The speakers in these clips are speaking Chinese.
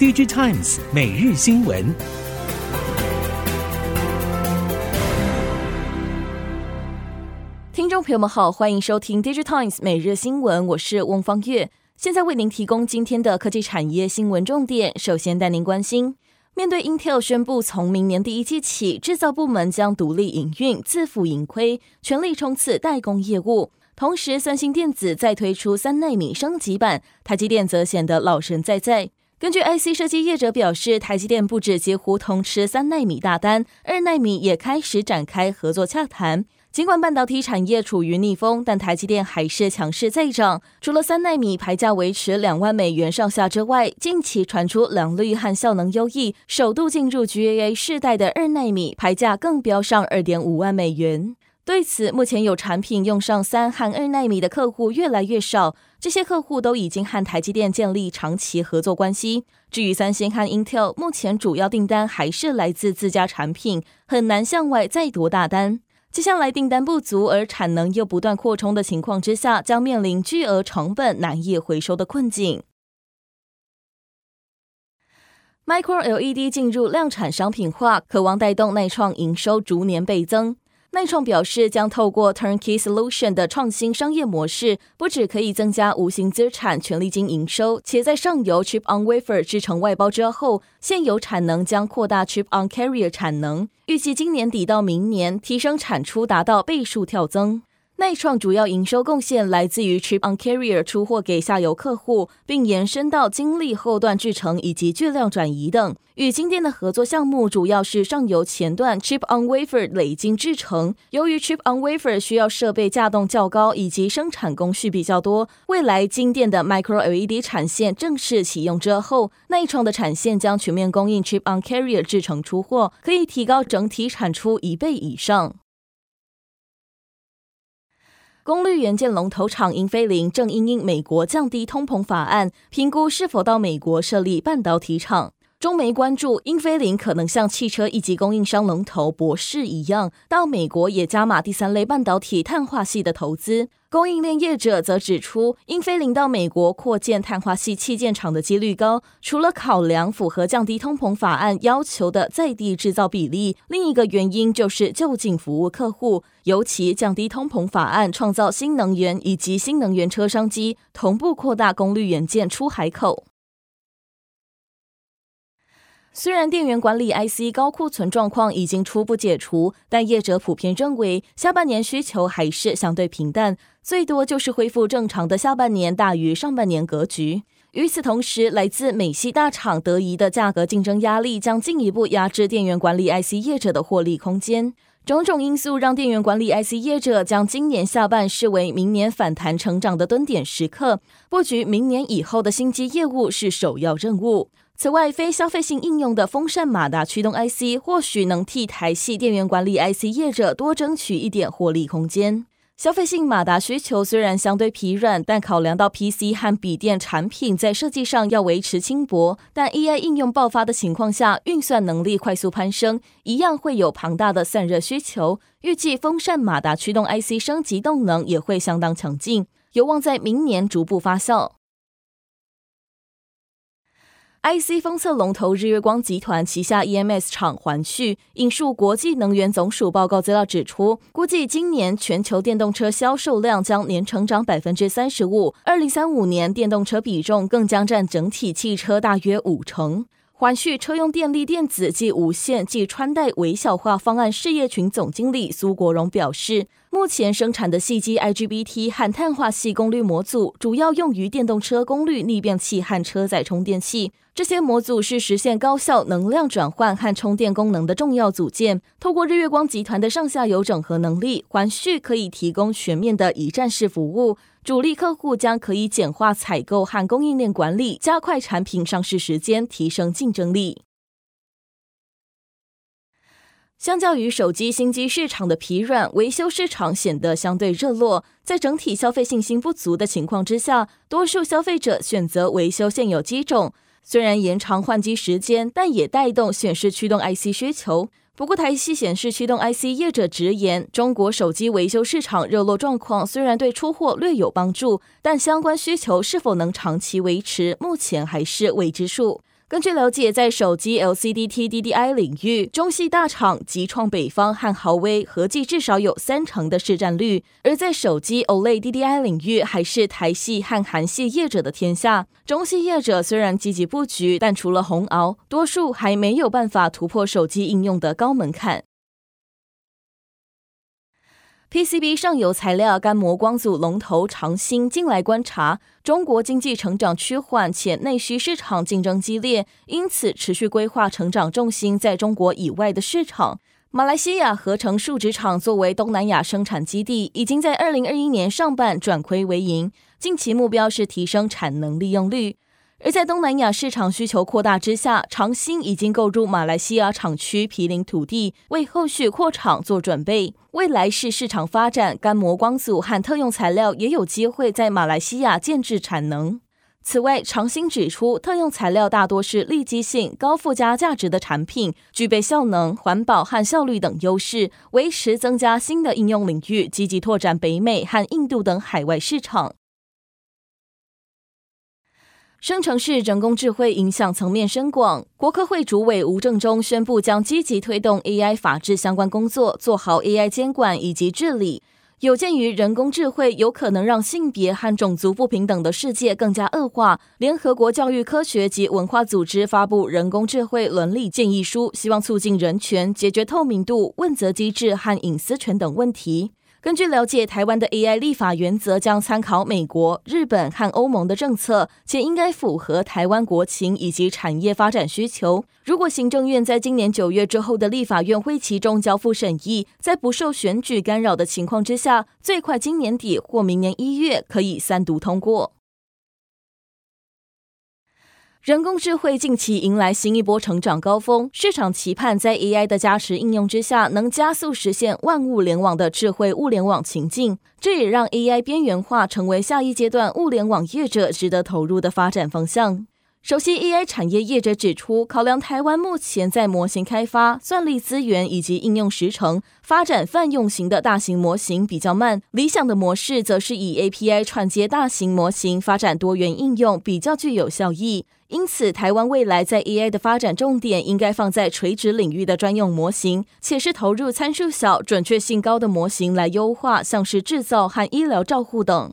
DigiTimes 每日新闻。听众朋友们好，欢迎收听 DigiTimes 每日新闻，我是翁方月，现在为您提供今天的科技产业新闻重点。首先带您关心，面对 Intel 宣布从明年第一季起，制造部门将独立营运，自负盈亏，全力冲刺代工业务。同时，三星电子再推出三纳米升级版，台积电则显得老神在在。根据 IC 设计业者表示，台积电不止几乎通吃三奈米大单，二奈米也开始展开合作洽谈。尽管半导体产业处于逆风，但台积电还是强势在涨。除了三奈米牌价维持两万美元上下之外，近期传出良率和效能优异，首度进入 GAA 世代的二奈米牌价更飙上二点五万美元。对此，目前有产品用上三和二纳米的客户越来越少，这些客户都已经和台积电建立长期合作关系。至于三星和 Intel，目前主要订单还是来自自家产品，很难向外再夺大单。接下来订单不足，而产能又不断扩充的情况之下，将面临巨额成本难以回收的困境。Micro LED 进入量产商品化，渴望带动錼创营收逐年倍增。内创表示，将透过 Turnkey Solution 的创新商业模式，不只可以增加无形资产权利金营收，且在上游 Chip on Wafer 制成外包之后，现有产能将扩大 Chip on Carrier 产能，预计今年底到明年提升产出达到倍数跳增。内创主要营收贡献来自于 Chip on Carrier 出货给下游客户，并延伸到精密后段制程以及巨量转移等。与晶电的合作项目主要是上游前段 Chip on Wafer 累晶制程。由于 Chip on Wafer 需要设备架动较高以及生产工序比较多，未来晶电的 Micro LED 产线正式启用之后，内创的产线将全面供应 Chip on Carrier 制程出货，可以提高整体产出一倍以上。功率元件龙头厂英飞凌正因应美国降低通膨法案，评估是否到美国设立半导体厂。中媒关注英飞凌可能像汽车一级供应商龙头博世一样，到美国也加码第三类半导体碳化矽的投资。供应链业者则指出，英飞凌到美国扩建碳化矽器件厂的几率高，除了考量符合降低通膨法案要求的在地制造比例，另一个原因就是就近服务客户，尤其降低通膨法案创造新能源以及新能源车商机，同步扩大功率元件出海口。虽然电源管理 IC 高库存状况已经初步解除，但业者普遍认为下半年需求还是相对平淡，最多就是恢复正常的下半年大于上半年格局。与此同时，来自美系大厂德仪的价格竞争压力将进一步压制电源管理 IC 业者的获利空间。种种因素让电源管理 IC 业者将今年下半视为明年反弹成长的蹲点时刻，布局明年以后的新机业务是首要任务。此外，非消费性应用的风扇马达驱动 IC 或许能替台系电源管理 IC 业者多争取一点获利空间。消费性马达需求虽然相对疲软，但考量到 PC 和笔电产品在设计上要维持轻薄，但 AI 应用爆发的情况下，运算能力快速攀升，一样会有庞大的散热需求。预计风扇马达驱动 IC 升级动能也会相当强劲，有望在明年逐步发酵。IC 封测龙头日月光集团旗下 EMS 厂环旭引述国际能源总署报告资料指出，估计今年全球电动车销售量将年成长百分之三十五，二零三五年电动车比重更将占整体汽车大约五成。环旭车用电力电子及无线及穿戴微小化方案事业群总经理苏国荣表示，目前生产的细机 IGBT 和碳化矽功率模组，主要用于电动车功率逆变器和车载充电器。这些模组是实现高效能量转换和充电功能的重要组件。透过日月光集团的上下游整合能力，环旭可以提供全面的一站式服务。主力客户将可以简化采购和供应链管理，加快产品上市时间，提升竞争力。相较于手机新机市场的疲软，维修市场显得相对热络。在整体消费信心不足的情况之下，多数消费者选择维修现有机种，虽然延长换机时间，但也带动显示驱动 IC 需求。不过，台系显示驱动 IC 业者直言，中国手机维修市场热络状况虽然对出货略有帮助，但相关需求是否能长期维持，目前还是未知数。根据了解，在手机 LCD TDDI 领域，中系大厂集创北方和豪威合计至少有三成的市占率；而在手机 OLED DDI 领域，还是台系和韩系业者的天下。中系业者虽然积极布局，但除了鸿熬，多数还没有办法突破手机应用的高门槛。PCB 上游材料干膜光组龙头长兴近来观察，中国经济成长趋缓且内需市场竞争激烈，因此持续规划成长重心在中国以外的市场。马来西亚合成树脂厂作为东南亚生产基地，已经在二零二一年上半转亏为盈，近期目标是提升产能利用率。而在东南亚市场需求扩大之下，长兴已经购入马来西亚厂区毗邻土地，为后续扩厂做准备。未来是市场发展，干膜光组和特用材料也有机会在马来西亚建置产能。此外，长兴指出，特用材料大多是利基性、高附加价值的产品，具备效能、环保和效率等优势，维持增加新的应用领域，积极拓展北美和印度等海外市场。生成式人工智慧影响层面深广，国科会主委吴正忠宣布，将积极推动 AI 法治相关工作，做好 AI 监管以及治理。有鉴于人工智慧有可能让性别和种族不平等的世界更加恶化，联合国教育科学及文化组织发布人工智慧伦理建议书，希望促进人权，解决透明度、问责机制和隐私权等问题。根据了解，台湾的 AI 立法原则将参考美国、日本和欧盟的政策，且应该符合台湾国情以及产业发展需求。如果行政院在今年九月之后的立法院会期中交付审议，在不受选举干扰的情况之下，最快今年底或明年一月可以三读通过。人工智慧近期迎来新一波成长高峰，市场期盼在 AI 的加持应用之下，能加速实现万物联网的智慧物联网情境。这也让 AI 边缘化成为下一阶段物联网业者值得投入的发展方向。首席 AI 产业业者指出，考量台湾目前在模型开发、算力资源以及应用时程，发展泛用型的大型模型比较慢。理想的模式则是以 API 串接大型模型，发展多元应用比较具有效益。因此，台湾未来在 E A 的发展重点应该放在垂直领域的专用模型，且是投入参数小、准确性高的模型来优化，像是制造和医疗照护等。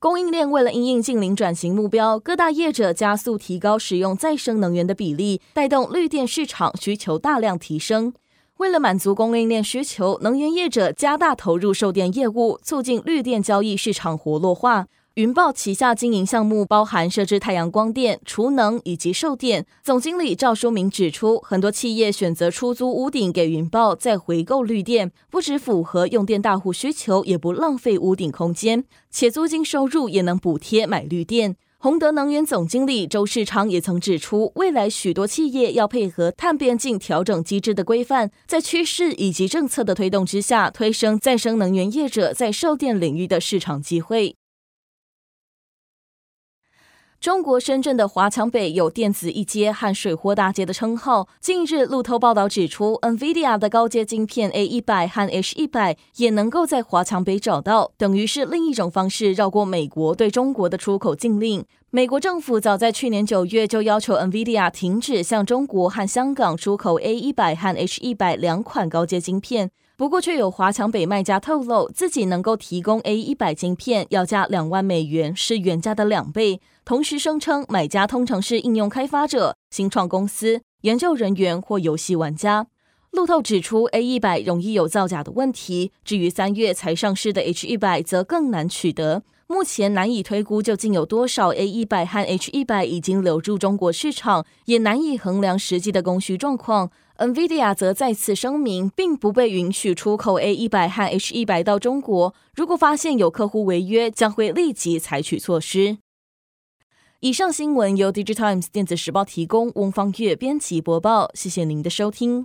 供应链为了应应近零转型目标，各大业者加速提高使用再生能源的比例，带动绿电市场需求大量提升。为了满足供应链需求，能源业者加大投入售电业务，促进绿电交易市场活络化。云豹旗下经营项目包含设置太阳光电、储能以及售电。总经理赵书明指出，很多企业选择出租屋顶给云豹，再回购绿电，不只符合用电大户需求，也不浪费屋顶空间，且租金收入也能补贴买绿电。宏德能源总经理周世昌也曾指出，未来许多企业要配合碳边境调整机制的规范，在趋势以及政策的推动之下，推升再生能源业者在售电领域的市场机会。中国深圳的华强北有电子一街和水货大街的称号。近日，路透报道指出，NVIDIA 的高阶晶片 A 一百和 H 一百也能够在华强北找到，等于是另一种方式绕过美国对中国的出口禁令。美国政府早在去年九月就要求 NVIDIA 停止向中国和香港出口 A 一百和 H 一百两款高阶晶片。不过，却有华强北卖家透露，自己能够提供 A 一百晶片，要价两万美元，是原价的两倍。同时声称，买家通常是应用开发者、新创公司、研究人员或游戏玩家。路透指出，A 一百容易有造假的问题。至于三月才上市的 H 一百，则更难取得。目前难以推估究竟有多少 A 一百和 H 一百已经流入中国市场，也难以衡量实际的供需状况。NVIDIA 则再次声明，并不被允许出口 A 一百和 H 一百到中国。如果发现有客户违约，将会立即采取措施。以上新闻由 Digital Times 电子时报提供，翁方月编辑播报。谢谢您的收听。